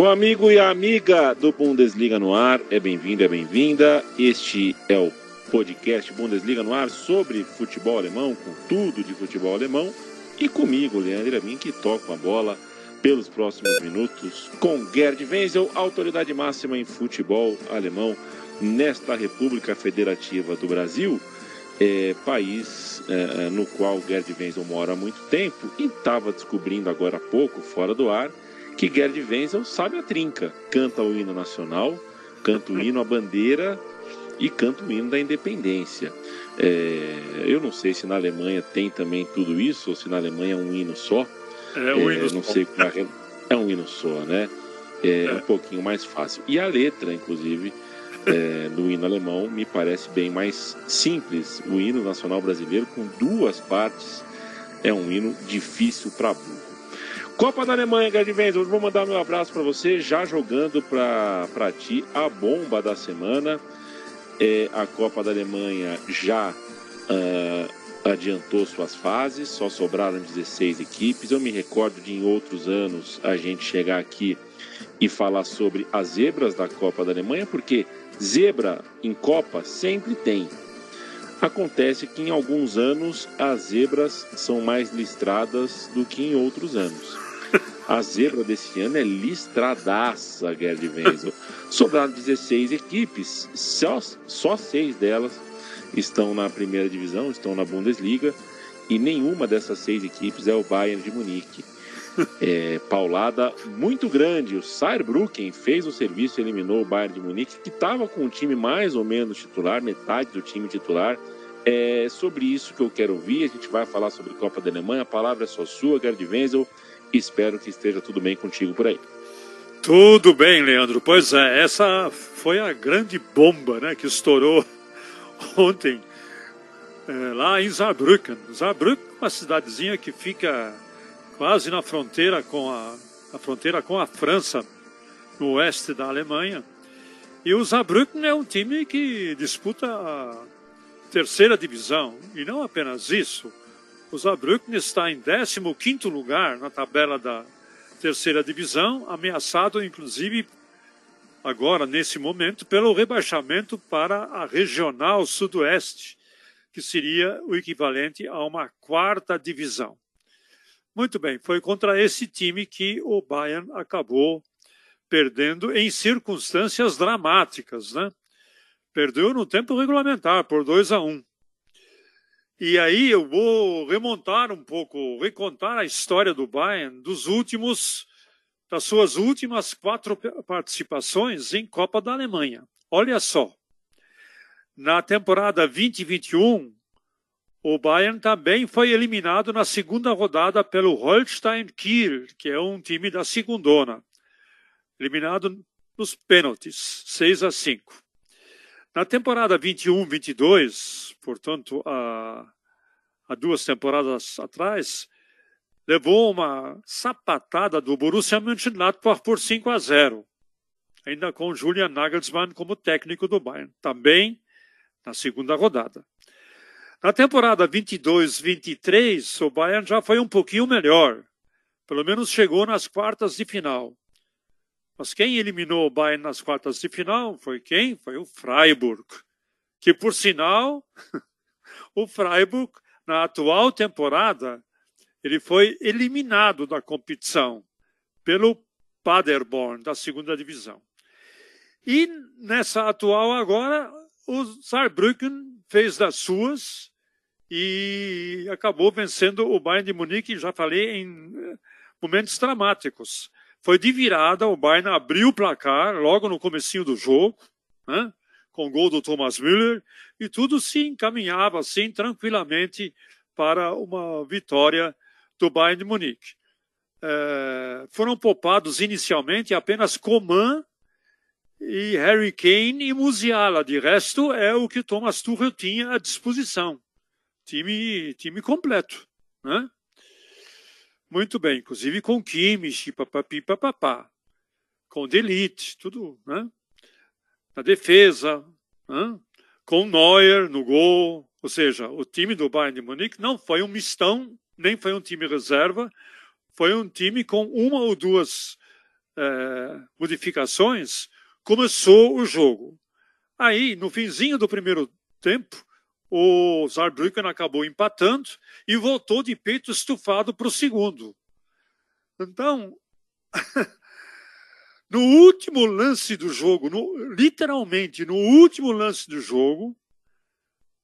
O amigo e a amiga do Bundesliga no ar, é bem-vindo, é bem-vinda. Este é o podcast Bundesliga no ar sobre futebol alemão, com tudo de futebol alemão. E comigo, Leandro Amin, que toca a bola pelos próximos minutos com Gerd Wenzel, autoridade máxima em futebol alemão nesta República Federativa do Brasil, é, país é, no qual Gerd Wenzel mora há muito tempo e estava descobrindo agora há pouco, fora do ar, que Gerd Wenzel sabe a trinca. Canta o hino nacional, canta o hino à bandeira e canta o hino da independência. É, eu não sei se na Alemanha tem também tudo isso, ou se na Alemanha é um hino só. É um hino é, não só. sei qual é, é um hino só, né? É, É. um pouquinho mais fácil. E a letra, inclusive, é, do hino alemão me parece bem mais simples. O hino nacional brasileiro, com duas partes, é um hino difícil para burro. Copa da Alemanha, Gerd Wenzel, vou mandar meu abraço para você, já jogando para ti a bomba da semana. É, a Copa da Alemanha já ah, adiantou suas fases, só sobraram 16 equipes. Eu me recordo de em outros anos a gente chegar aqui e falar sobre as zebras da Copa da Alemanha, porque zebra em Copa sempre tem. Acontece que em alguns anos as zebras são mais listradas do que em outros anos. A zebra desse ano é listradaça, Gerd Wenzel. Sobraram 16 equipes, só, só seis delas estão na primeira divisão, estão na Bundesliga, e nenhuma dessas seis equipes é o Bayern de Munique. É, paulada muito grande. O Saarbrücken fez o serviço e eliminou o Bayern de Munique, que estava com o time mais ou menos titular, metade do time titular. É sobre isso que eu quero ouvir. A gente vai falar sobre Copa da Alemanha. A palavra é só sua, Gerd Wenzel. Espero que esteja tudo bem contigo por aí. Tudo bem, Leandro. Pois é, essa foi a grande bomba né, que estourou ontem é, lá em Saarbrücken. Saarbrücken é uma cidadezinha que fica quase na fronteira com a, a fronteira com a França, no oeste da Alemanha. E o Saarbrücken é um time que disputa a terceira divisão. E não apenas isso, o Saarbrücken está em 15º lugar na tabela da terceira divisão, ameaçado inclusive agora nesse momento pelo rebaixamento para a regional sudoeste, que seria o equivalente a uma quarta divisão. Muito bem, foi contra esse time que o Bayern acabou perdendo em circunstâncias dramáticas, né? Perdeu no tempo regulamentar por 2 a 1. Um. E aí eu vou remontar um pouco, recontar a história do Bayern dos últimos, das suas últimas quatro participações em Copa da Alemanha. Olha só, na temporada 2021, o Bayern também foi eliminado na segunda rodada pelo Holstein Kiel, que é um time da segundona. Eliminado nos pênaltis, 6 a 5. Na temporada 21-22, portanto, há, há duas temporadas atrás, levou uma sapatada do Borussia Mönchengladbach por 5 a 0, ainda com Julian Nagelsmann como técnico do Bayern, também na segunda rodada. Na temporada 22-23, o Bayern já foi um pouquinho melhor, pelo menos chegou nas quartas de final. Mas quem eliminou o Bayern nas quartas de final foi quem? Foi o Freiburg. Que, por sinal, o Freiburg, na atual temporada, ele foi eliminado da competição pelo Paderborn, da segunda divisão. E nessa atual agora, o Saarbrücken fez das suas e acabou vencendo o Bayern de Munique, já falei, em momentos dramáticos foi de virada, o Bayern abriu o placar logo no comecinho do jogo, né, com o gol do Thomas Müller, e tudo se encaminhava assim tranquilamente para uma vitória do Bayern de Munique. É, foram poupados inicialmente apenas Coman e Harry Kane e Musiala. De resto, é o que Thomas Tuchel tinha à disposição. Time, time completo. Né? Muito bem, inclusive com Kimmich, papapi, papapá, com Delite, tudo, né? Na defesa, né? com Neuer no gol, ou seja, o time do Bayern de Munique não foi um mistão, nem foi um time reserva, foi um time com uma ou duas é, modificações, começou o jogo. Aí, no finzinho do primeiro tempo, o Saarbrücken acabou empatando e voltou de peito estufado para o segundo. Então, no último lance do jogo, no, literalmente no último lance do jogo,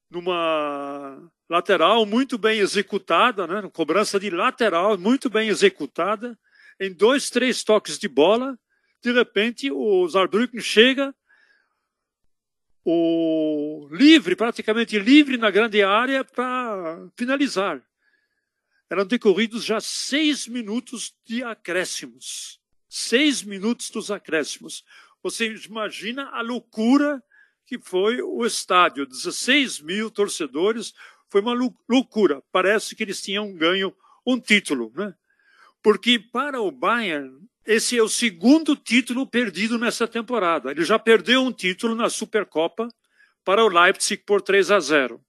numa lateral muito bem executada, né, cobrança de lateral muito bem executada, em dois, três toques de bola, de repente o Saarbrücken chega o livre, praticamente livre na grande área para finalizar. Eram decorridos já seis minutos de acréscimos. Seis minutos dos acréscimos. Você imagina a loucura que foi o estádio. 16 mil torcedores. Foi uma loucura. Parece que eles tinham ganho um título, né? Porque para o Bayern, esse é o segundo título perdido nessa temporada. Ele já perdeu um título na Supercopa para o Leipzig por 3 a 0.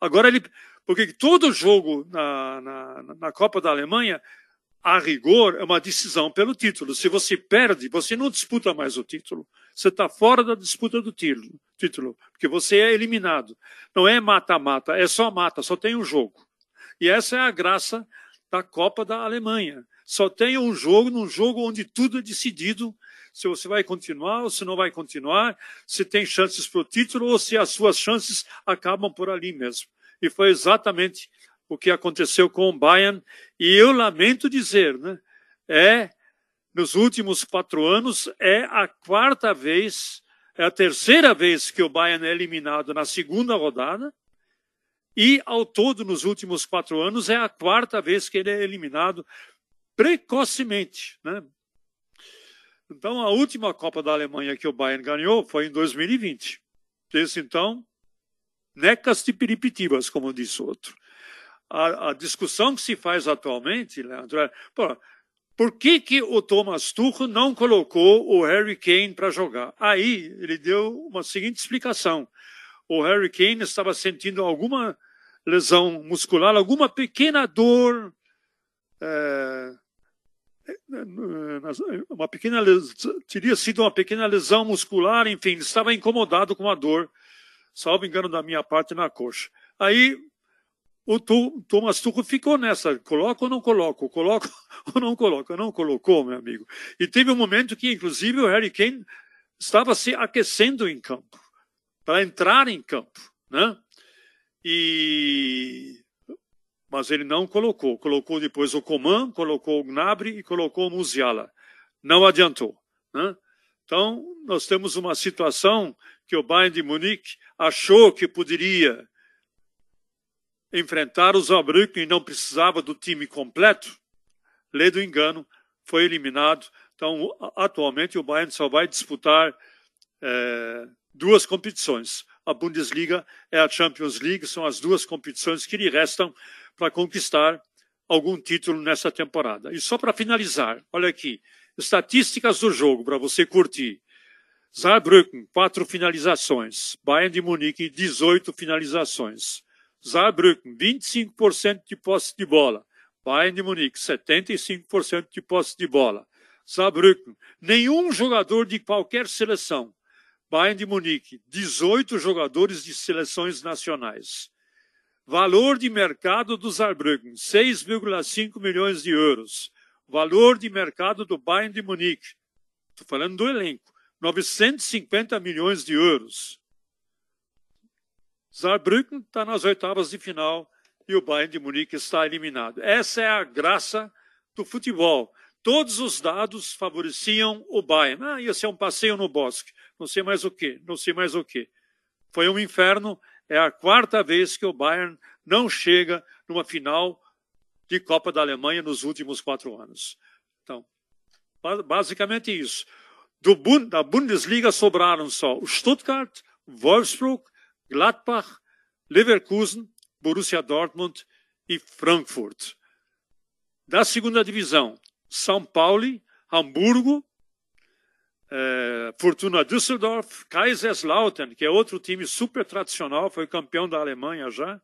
Agora ele. Porque todo jogo na, na, na Copa da Alemanha, a rigor, é uma decisão pelo título. Se você perde, você não disputa mais o título. Você está fora da disputa do título, título, porque você é eliminado. Não é mata-mata, é só mata, só tem um jogo. E essa é a graça da Copa da Alemanha. Só tem um jogo, num jogo onde tudo é decidido se você vai continuar ou se não vai continuar, se tem chances para o título ou se as suas chances acabam por ali mesmo. E foi exatamente o que aconteceu com o Bayern. E eu lamento dizer, né? É, nos últimos quatro anos, é a quarta vez, é a terceira vez que o Bayern é eliminado na segunda rodada. E, ao todo, nos últimos quatro anos, é a quarta vez que ele é eliminado precocemente. Né? Então, a última Copa da Alemanha que o Bayern ganhou foi em 2020. Desde então, necas de peripetibas, como disse outro. A, a, discussão que se faz atualmente, Leandro, é por que, que o Thomas Tuchel não colocou o Harry Kane para jogar? Aí ele deu uma seguinte explicação. O Harry Kane estava sentindo alguma lesão muscular, alguma pequena dor é, uma pequena teria sido uma pequena lesão muscular, enfim, estava incomodado com a dor, salvo engano da minha parte na coxa. Aí o Thomas Tuchel ficou nessa, coloca ou não coloco, coloco ou não coloco, não colocou, meu amigo. E teve um momento que, inclusive, o Harry Kane estava se aquecendo em campo, para entrar em campo, né? E mas ele não colocou. Colocou depois o Coman, colocou o Gnabry e colocou o Musiala. Não adiantou. Né? Então, nós temos uma situação que o Bayern de Munique achou que poderia enfrentar os Saarbrücken e não precisava do time completo. Lê do engano, foi eliminado. Então, atualmente, o Bayern só vai disputar é, duas competições. A Bundesliga e a Champions League são as duas competições que lhe restam para conquistar algum título nessa temporada. E só para finalizar, olha aqui, estatísticas do jogo para você curtir. Saarbrücken, quatro finalizações. Bayern de Munique, 18 finalizações. Saarbrücken, 25% de posse de bola. Bayern de Munique, 75% de posse de bola. Saarbrücken, nenhum jogador de qualquer seleção. Bayern de Munique, 18 jogadores de seleções nacionais. Valor de mercado do Saarbrücken, 6,5 milhões de euros. Valor de mercado do Bayern de Munique, estou falando do elenco, 950 milhões de euros. Saarbrücken está nas oitavas de final e o Bayern de Munique está eliminado. Essa é a graça do futebol. Todos os dados favoreciam o Bayern. Ah, ia ser um passeio no bosque. Não sei mais o que, não sei mais o que. Foi um inferno é a quarta vez que o Bayern não chega numa final de Copa da Alemanha nos últimos quatro anos. Então, basicamente isso. Do, da Bundesliga sobraram só o Stuttgart, Wolfsburg, Gladbach, Leverkusen, Borussia Dortmund e Frankfurt. Da segunda divisão, São Paulo, Hamburgo, é, Fortuna Düsseldorf, Kaiserslautern, que é outro time super tradicional, foi campeão da Alemanha já.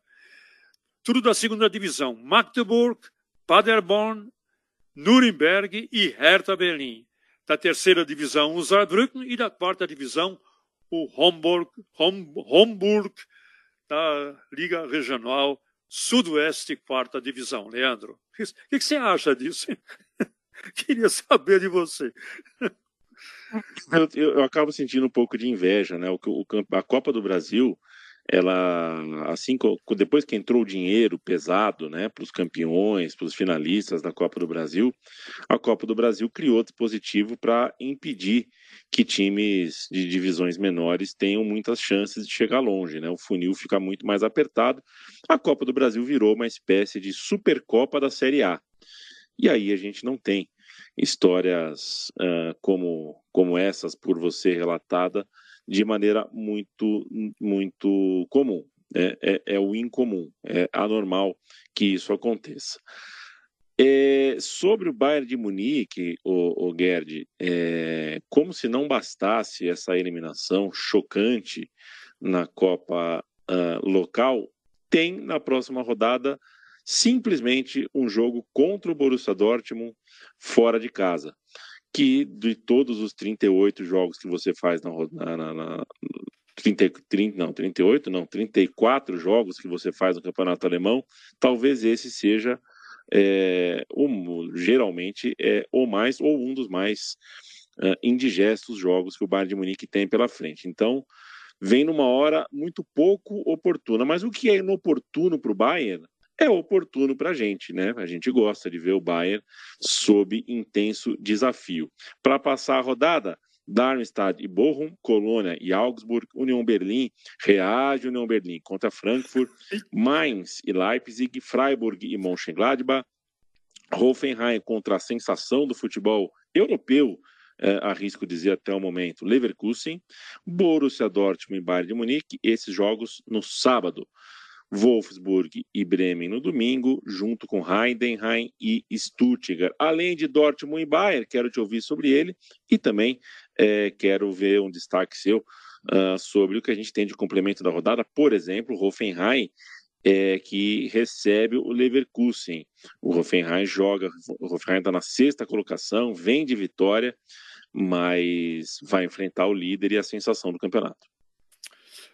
Tudo da segunda divisão. Magdeburg, Paderborn, Nuremberg e Hertha Berlim. da terceira divisão, o Saarbrücken, e da quarta divisão, o Homburg, Hom, Homburg da Liga Regional Sudoeste, quarta divisão. Leandro, o que, que, você acha disso? Queria saber de você. Eu, eu, eu, acabo sentindo um pouco de inveja, né? O, o, a Copa do Brasil ela assim depois que entrou o dinheiro pesado né para os campeões para os finalistas da Copa do Brasil a Copa do Brasil criou dispositivo para impedir que times de divisões menores tenham muitas chances de chegar longe né? O funil fica muito mais apertado. A Copa do Brasil virou uma espécie de supercopa da Série A. E aí a gente não tem histórias uh, como como essas por você relatada de maneira muito, muito comum. É, é, é o incomum, é anormal que isso aconteça. É, sobre o Bayern de Munique, o, o Gerd, é, como se não bastasse essa eliminação chocante na Copa uh, local, tem na próxima rodada simplesmente um jogo contra o Borussia Dortmund fora de casa que de todos os 38 jogos que você faz na, na, na 30, 30, não, 38, não, 34 jogos que você faz no campeonato alemão, talvez esse seja é, geralmente é o mais ou um dos mais uh, indigestos jogos que o Bayern de Munique tem pela frente. Então, vem numa hora muito pouco oportuna. Mas o que é inoportuno para o Bayern é oportuno para a gente, né? A gente gosta de ver o Bayern sob intenso desafio. Para passar a rodada, Darmstadt e Bochum, Colônia e Augsburg, União Berlim, reage União Berlim contra Frankfurt, Mainz e Leipzig, Freiburg e Mönchengladbach, Hoffenheim contra a sensação do futebol europeu, é, arrisco dizer até o momento, Leverkusen, Borussia Dortmund e Bayern de Munique, esses jogos no sábado. Wolfsburg e Bremen no domingo, junto com Heidenheim e Stuttgart. Além de Dortmund e Bayern, quero te ouvir sobre ele e também é, quero ver um destaque seu uh, sobre o que a gente tem de complemento da rodada. Por exemplo, Hoffenheim, é, que recebe o Leverkusen. O Hoffenheim joga, o Hoffenheim está na sexta colocação, vem de vitória, mas vai enfrentar o líder e a sensação do campeonato.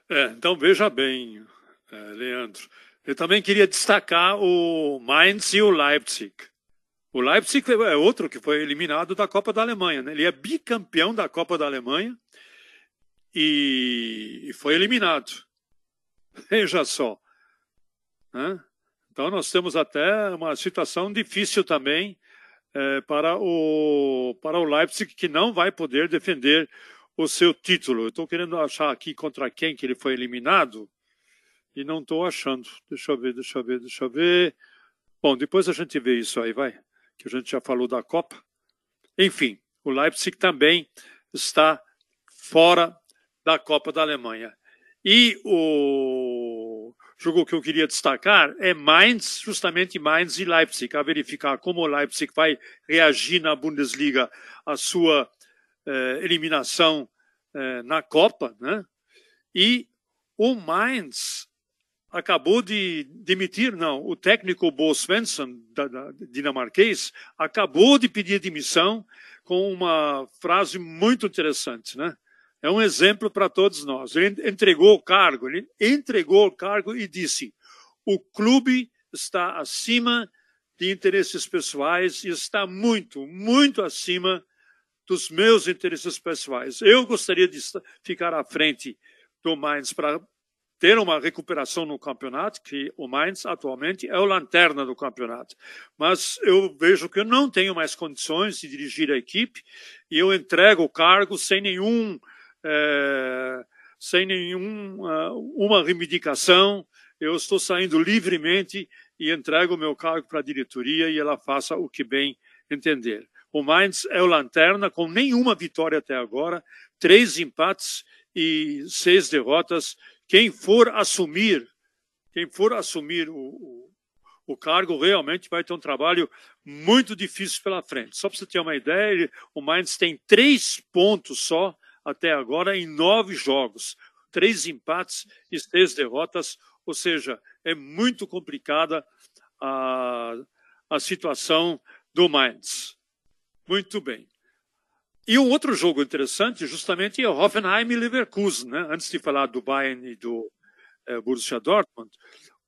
É, então veja bem, Leandro. Eu também queria destacar o Mainz e o Leipzig. O Leipzig é outro que foi eliminado da Copa da Alemanha. Né? Ele é bicampeão da Copa da Alemanha e foi eliminado. Veja só. Né? Então nós temos até uma situação difícil também é, para, o, para o Leipzig, que não vai poder defender o seu título. Estou querendo achar aqui contra quem que ele foi eliminado e não estou achando. Deixa eu ver, deixa eu ver, deixa eu ver. Bom, depois a gente vê isso aí, vai. Que a gente já falou da Copa. Enfim, o Leipzig também está fora da Copa da Alemanha. E o jogo que eu queria destacar é Mainz, justamente Mainz e Leipzig, a verificar como o Leipzig vai reagir na Bundesliga à sua eh, eliminação eh, na Copa, né? E o Mainz acabou de demitir, não, o técnico Bo Svensson, da, da, dinamarquês, acabou de pedir demissão com uma frase muito interessante, né? É um exemplo para todos nós. Ele entregou o cargo, ele entregou o cargo e disse: o clube está acima de interesses pessoais e está muito, muito acima dos meus interesses pessoais. Eu gostaria de ficar à frente do Mainz para ter uma recuperação no campeonato, que o Mainz atualmente é o lanterna do campeonato. Mas eu vejo que eu não tenho mais condições de dirigir a equipe e eu entrego o cargo sem nenhum, é, sem nenhuma uma reivindicação. Eu estou saindo livremente e entrego o meu cargo para a diretoria e ela faça o que bem entender. O Mainz é o lanterna com nenhuma vitória até agora, três empates e seis derrotas quem for assumir, quem for assumir o, o, o, cargo realmente vai ter um trabalho muito difícil pela frente. Só para você ter uma ideia, o Mainz tem três pontos só até agora em nove jogos, três empates e seis derrotas, ou seja, é muito complicada a, a situação do Mainz. Muito bem. E um outro jogo interessante, justamente, é Hoffenheim e Leverkusen, né? Antes de falar do Bayern e do é, Borussia Dortmund,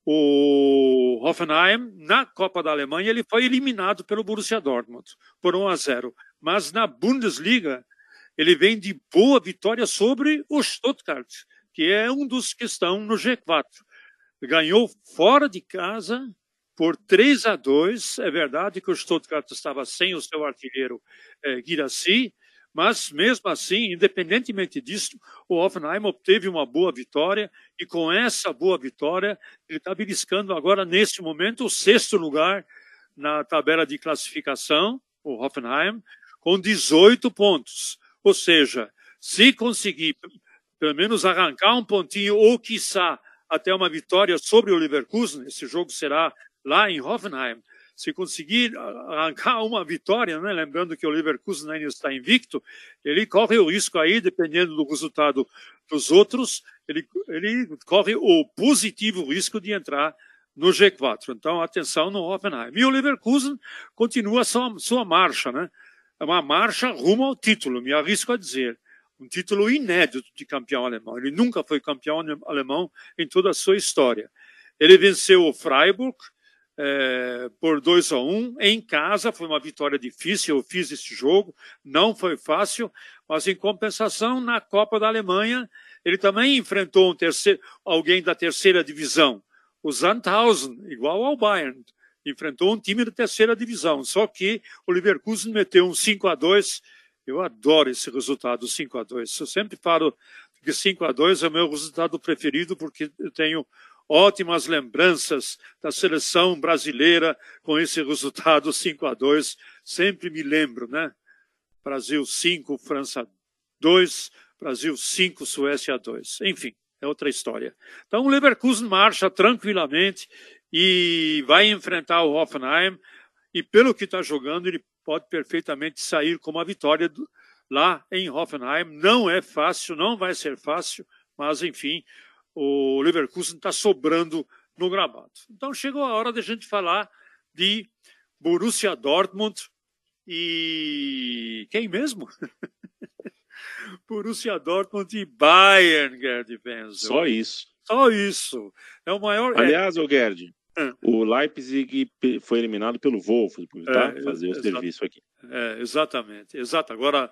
o Hoffenheim, na Copa da Alemanha, ele foi eliminado pelo Borussia Dortmund por 1 a 0. Mas na Bundesliga, ele vem de boa vitória sobre o Stuttgart, que é um dos que estão no G4. Ganhou fora de casa por 3 a 2. É verdade que o Stuttgart estava sem o seu artilheiro eh, Guirassy, mas, mesmo assim, independentemente disso, o Hoffenheim obteve uma boa vitória e, com essa boa vitória, ele está beliscando agora, neste momento, o sexto lugar na tabela de classificação, o Hoffenheim, com 18 pontos. Ou seja, se conseguir pelo menos arrancar um pontinho ou, quiçá, até uma vitória sobre o Leverkusen, esse jogo será lá em Hoffenheim, se conseguir arrancar uma vitória, né? lembrando que o Leverkusen ainda está invicto, ele corre o risco aí, dependendo do resultado dos outros, ele, ele corre o positivo risco de entrar no G4. Então, atenção no Hoffenheim. E o Leverkusen continua sua, sua marcha, né? É uma marcha rumo ao título, me arrisco a dizer. Um título inédito de campeão alemão. Ele nunca foi campeão alemão em toda a sua história. Ele venceu o Freiburg, é, por 2 a 1 um, em casa. Foi uma vitória difícil. Eu fiz esse jogo, não foi fácil, mas em compensação, na Copa da Alemanha, ele também enfrentou um terceiro, alguém da terceira divisão, o Sandhausen, igual ao Bayern. Enfrentou um time da terceira divisão, só que o Leverkusen meteu um 5 a 2 Eu adoro esse resultado, 5 a 2 Eu sempre falo que 5 a 2 é o meu resultado preferido, porque eu tenho ótimas lembranças da seleção brasileira com esse resultado 5 a 2 Sempre me lembro, né? Brasil 5, França 2, Brasil 5, Suécia 2. Enfim, é outra história. Então o Leverkusen marcha tranquilamente e vai enfrentar o Hoffenheim. E pelo que está jogando, ele pode perfeitamente sair com uma vitória do, lá em Hoffenheim. Não é fácil, não vai ser fácil, mas enfim, o Leverkusen está sobrando no gramado. Então chegou a hora de a gente falar de Borussia Dortmund e quem mesmo? Borussia Dortmund e Bayern, Gerd Wenzel. Só isso. Só isso. É o maior. É Aliás, o Gerd, é. o Leipzig foi eliminado pelo Wolfsburg, tá? É, Fazer o serviço aqui. É, exatamente, exato. Agora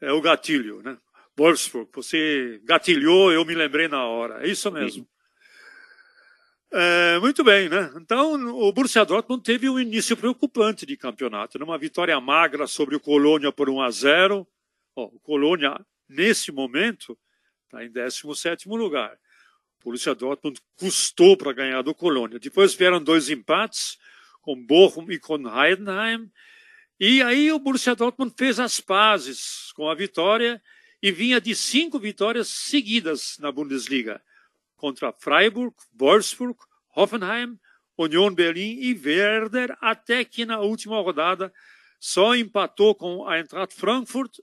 é o gatilho, né? Wolfsburg, você gatilhou, eu me lembrei na hora. É isso mesmo. É, muito bem, né? Então, o Borussia Dortmund teve um início preocupante de campeonato, numa vitória magra sobre o Colônia por 1 a 0. o Colônia, nesse momento, está em 17 lugar. O Borussia Dortmund custou para ganhar do Colônia. Depois vieram dois empates, com Bochum e com Heidenheim. E aí o Borussia Dortmund fez as pazes com a vitória e vinha de cinco vitórias seguidas na Bundesliga contra Freiburg, Wolfsburg, Hoffenheim, Union Berlin e Werder, até que na última rodada só empatou com a Eintracht Frankfurt,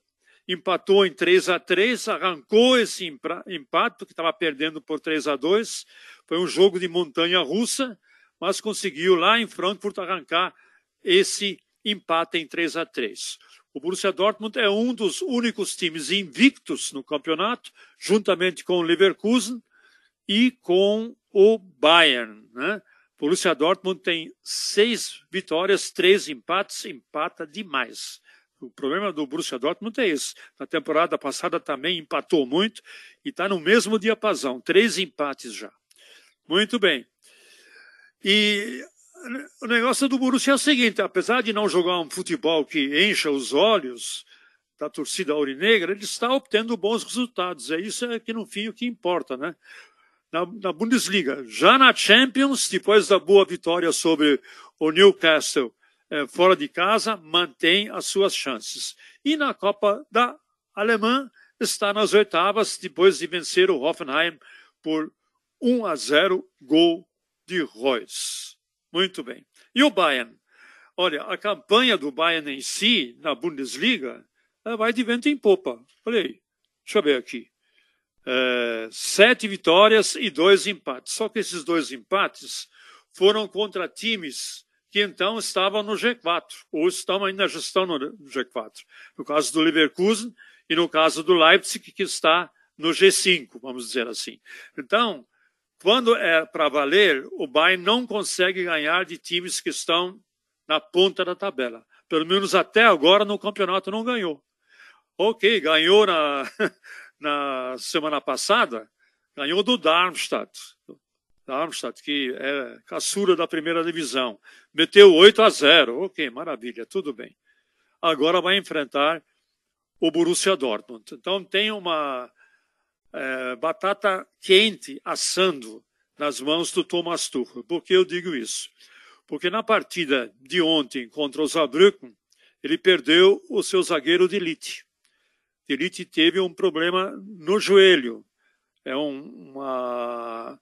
empatou em 3 a 3 arrancou esse empate, porque estava perdendo por 3 a 2 Foi um jogo de montanha russa, mas conseguiu lá em Frankfurt arrancar esse empate em 3 a 3 o Borussia Dortmund é um dos únicos times invictos no campeonato, juntamente com o Leverkusen e com o Bayern. Né? O Borussia Dortmund tem seis vitórias, três empates, empata demais. O problema do Borussia Dortmund é esse. Na temporada passada também empatou muito e está no mesmo diapasão, três empates já. Muito bem. E o negócio do Borussia é o seguinte: apesar de não jogar um futebol que encha os olhos da torcida aurinegra, ele está obtendo bons resultados. É isso é que no fim o que importa, né? Na, na, Bundesliga, já na Champions, depois da boa vitória sobre o Newcastle eh, fora de casa, mantém as suas chances. E na Copa da Alemanha está nas oitavas depois de vencer o Hoffenheim por 1 a 0 gol de Reus. Muito bem. E o Bayern? Olha, a campanha do Bayern em si, na Bundesliga, vai de vento em popa. Olha aí, deixa eu ver aqui. É, sete vitórias e dois empates. Só que esses dois empates foram contra times que então estavam no G4, ou estão ainda já estão no G4. No caso do Leverkusen e no caso do Leipzig, que está no G5, vamos dizer assim. Então, quando é para valer, o Bayern não consegue ganhar de times que estão na ponta da tabela. Pelo menos até agora no campeonato não ganhou. Ok, ganhou na, na semana passada, ganhou do Darmstadt. Darmstadt, que é caçura da primeira divisão. Meteu 8 a 0. Ok, maravilha, tudo bem. Agora vai enfrentar o Borussia Dortmund. Então tem uma é, batata quente assando nas mãos do Thomas Tuchel. Por que eu digo isso? Porque na partida de ontem contra o Saarbrücken, ele perdeu o seu zagueiro de elite. De elite teve um problema no joelho. É um, uma,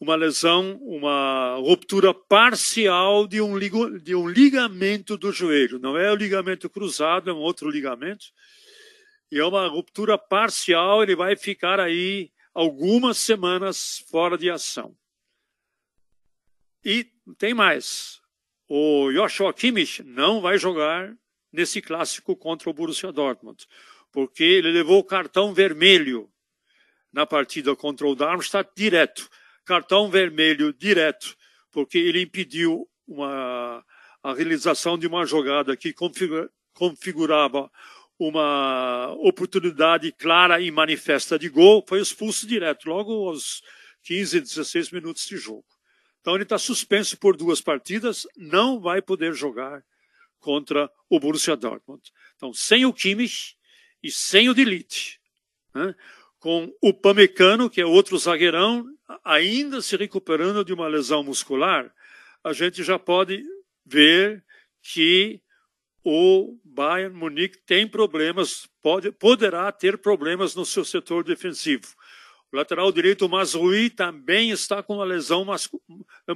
uma lesão, uma ruptura parcial de um, de um ligamento do joelho. Não é o ligamento cruzado, é um outro ligamento e é uma ruptura parcial, ele vai ficar aí algumas semanas fora de ação. E tem mais. O Joshua Kimmich não vai jogar nesse clássico contra o Borussia Dortmund, porque ele levou o cartão vermelho na partida contra o Darmstadt direto. Cartão vermelho direto, porque ele impediu uma, a realização de uma jogada que configurava uma oportunidade clara e manifesta de gol, foi expulso direto, logo aos 15, 16 minutos de jogo. Então ele está suspenso por duas partidas, não vai poder jogar contra o Borussia Dortmund. Então, sem o Kimmich e sem o Delite, né? com o Pamecano, que é outro zagueirão, ainda se recuperando de uma lesão muscular, a gente já pode ver que o Bayern Munique tem problemas, pode, poderá ter problemas no seu setor defensivo. O lateral direito Mazrui também está com uma lesão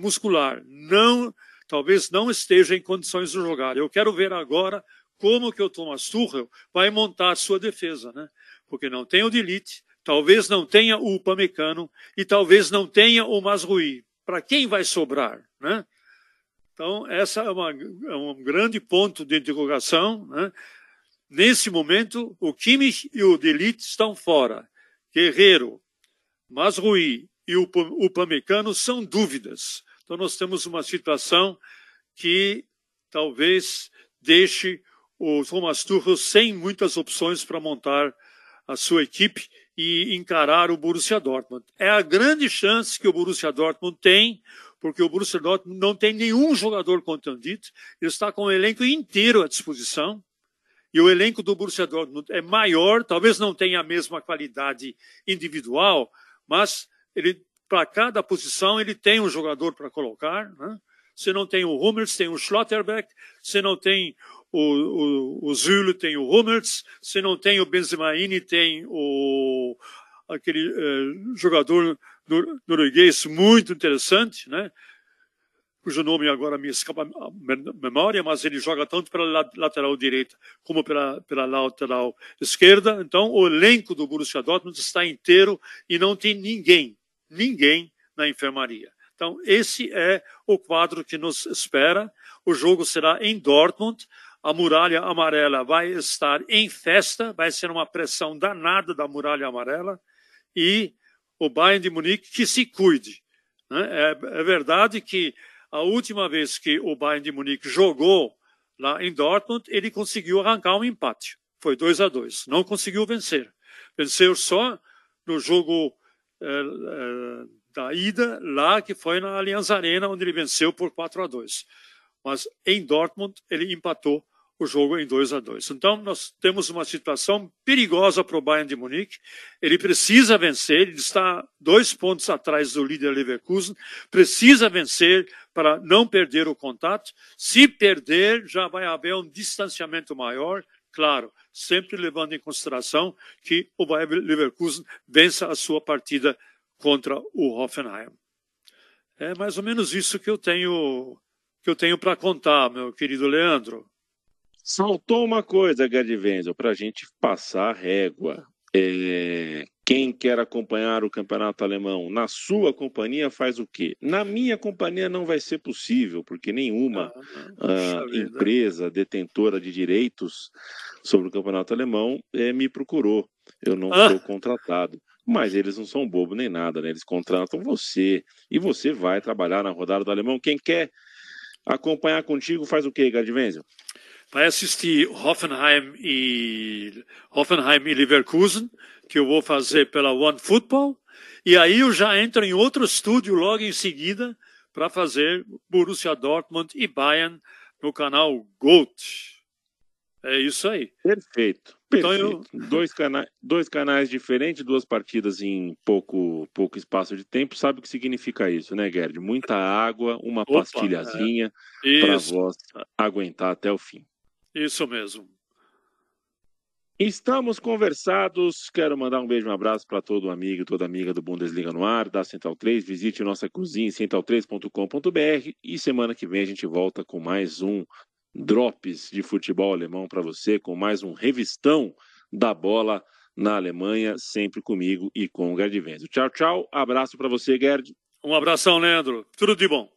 muscular. Não, talvez não esteja em condições de jogar. Eu quero ver agora como que o Thomas Tuchel vai montar a sua defesa, né? Porque não tem o Delite, talvez não tenha o Upamecano e talvez não tenha o Mazrui. Para quem vai sobrar, né? Então, essa é, uma, é um grande ponto de interrogação. Né? Nesse momento, o Kimmich e o Delite estão fora. Guerreiro, Masrui e o Upamecano são dúvidas. Então, nós temos uma situação que talvez deixe o Thomas Tuchel sem muitas opções para montar a sua equipe e encarar o Borussia Dortmund. É a grande chance que o Borussia Dortmund tem porque o Borussia Dortmund não tem nenhum jogador contundido, ele está com o elenco inteiro à disposição, e o elenco do Borussia Dortmund é maior, talvez não tenha a mesma qualidade individual, mas ele para cada posição ele tem um jogador para colocar. Né? Se não tem o Hummels, tem o Schlotterbeck. Se não tem o, o, o Zulu, tem o Hummels. Se não tem o Benzemaini, tem o aquele eh, jogador norueguês muito interessante, né? cujo nome agora me escapa a memória, mas ele joga tanto pela lateral direita como pela, pela lateral esquerda. Então, o elenco do Borussia Dortmund está inteiro e não tem ninguém, ninguém na enfermaria. Então, esse é o quadro que nos espera. O jogo será em Dortmund. A muralha amarela vai estar em festa, vai ser uma pressão danada da muralha amarela. E o Bayern de Munique que se cuide. Né? É, é, verdade que a última vez que o Bayern de Munique jogou lá em Dortmund, ele conseguiu arrancar um empate. Foi 2 a 2 Não conseguiu vencer. Venceu só no jogo é, é, da ida, lá que foi na Allianz Arena, onde ele venceu por 4 a 2 Mas em Dortmund, ele empatou o jogo em 2 a 2. Então, nós temos uma situação perigosa para o Bayern de Munique. Ele precisa vencer, ele está dois pontos atrás do líder Leverkusen, precisa vencer para não perder o contato. Se perder, já vai haver um distanciamento maior, claro, sempre levando em consideração que o Bayern Leverkusen vença a sua partida contra o Hoffenheim. É mais ou menos isso que eu tenho que eu tenho para contar, meu querido Leandro. Saltou uma coisa, Gerd Wenzel, para a gente passar a régua. É... Quem quer acompanhar o campeonato alemão na sua companhia faz o quê? Na minha companhia não vai ser possível, porque nenhuma ah, uh, empresa detentora de direitos sobre o campeonato alemão eh, me procurou. Eu não ah. sou contratado. Mas eles não são bobo nem nada, né? Eles contratam você e você vai trabalhar na rodada do alemão. Quem quer acompanhar contigo faz o quê, Gerd Wenzel? Vai assistir Hoffenheim e Hoffenheim e Leverkusen que eu vou fazer pela One Football, e aí eu já entro em outro estúdio logo em seguida para fazer Borussia Dortmund e Bayern no canal GOAT. É isso aí. Perfeito. Perfeito. Então eu... dois, cana dois canais diferentes, duas partidas em pouco, pouco espaço de tempo. Sabe o que significa isso, né, Gerd? Muita água, uma Opa, pastilhazinha é. para vós aguentar até o fim. Isso mesmo. Estamos conversados. Quero mandar um beijo, um abraço para todo amigo e toda amiga do Bundesliga no ar, da Central 3. Visite nossa cozinha central3.com.br e semana que vem a gente volta com mais um Drops de futebol alemão para você, com mais um revistão da bola na Alemanha, sempre comigo e com o Gerd Venzo. Tchau, tchau. Abraço para você, Gerd. Um abração, Leandro. Tudo de bom.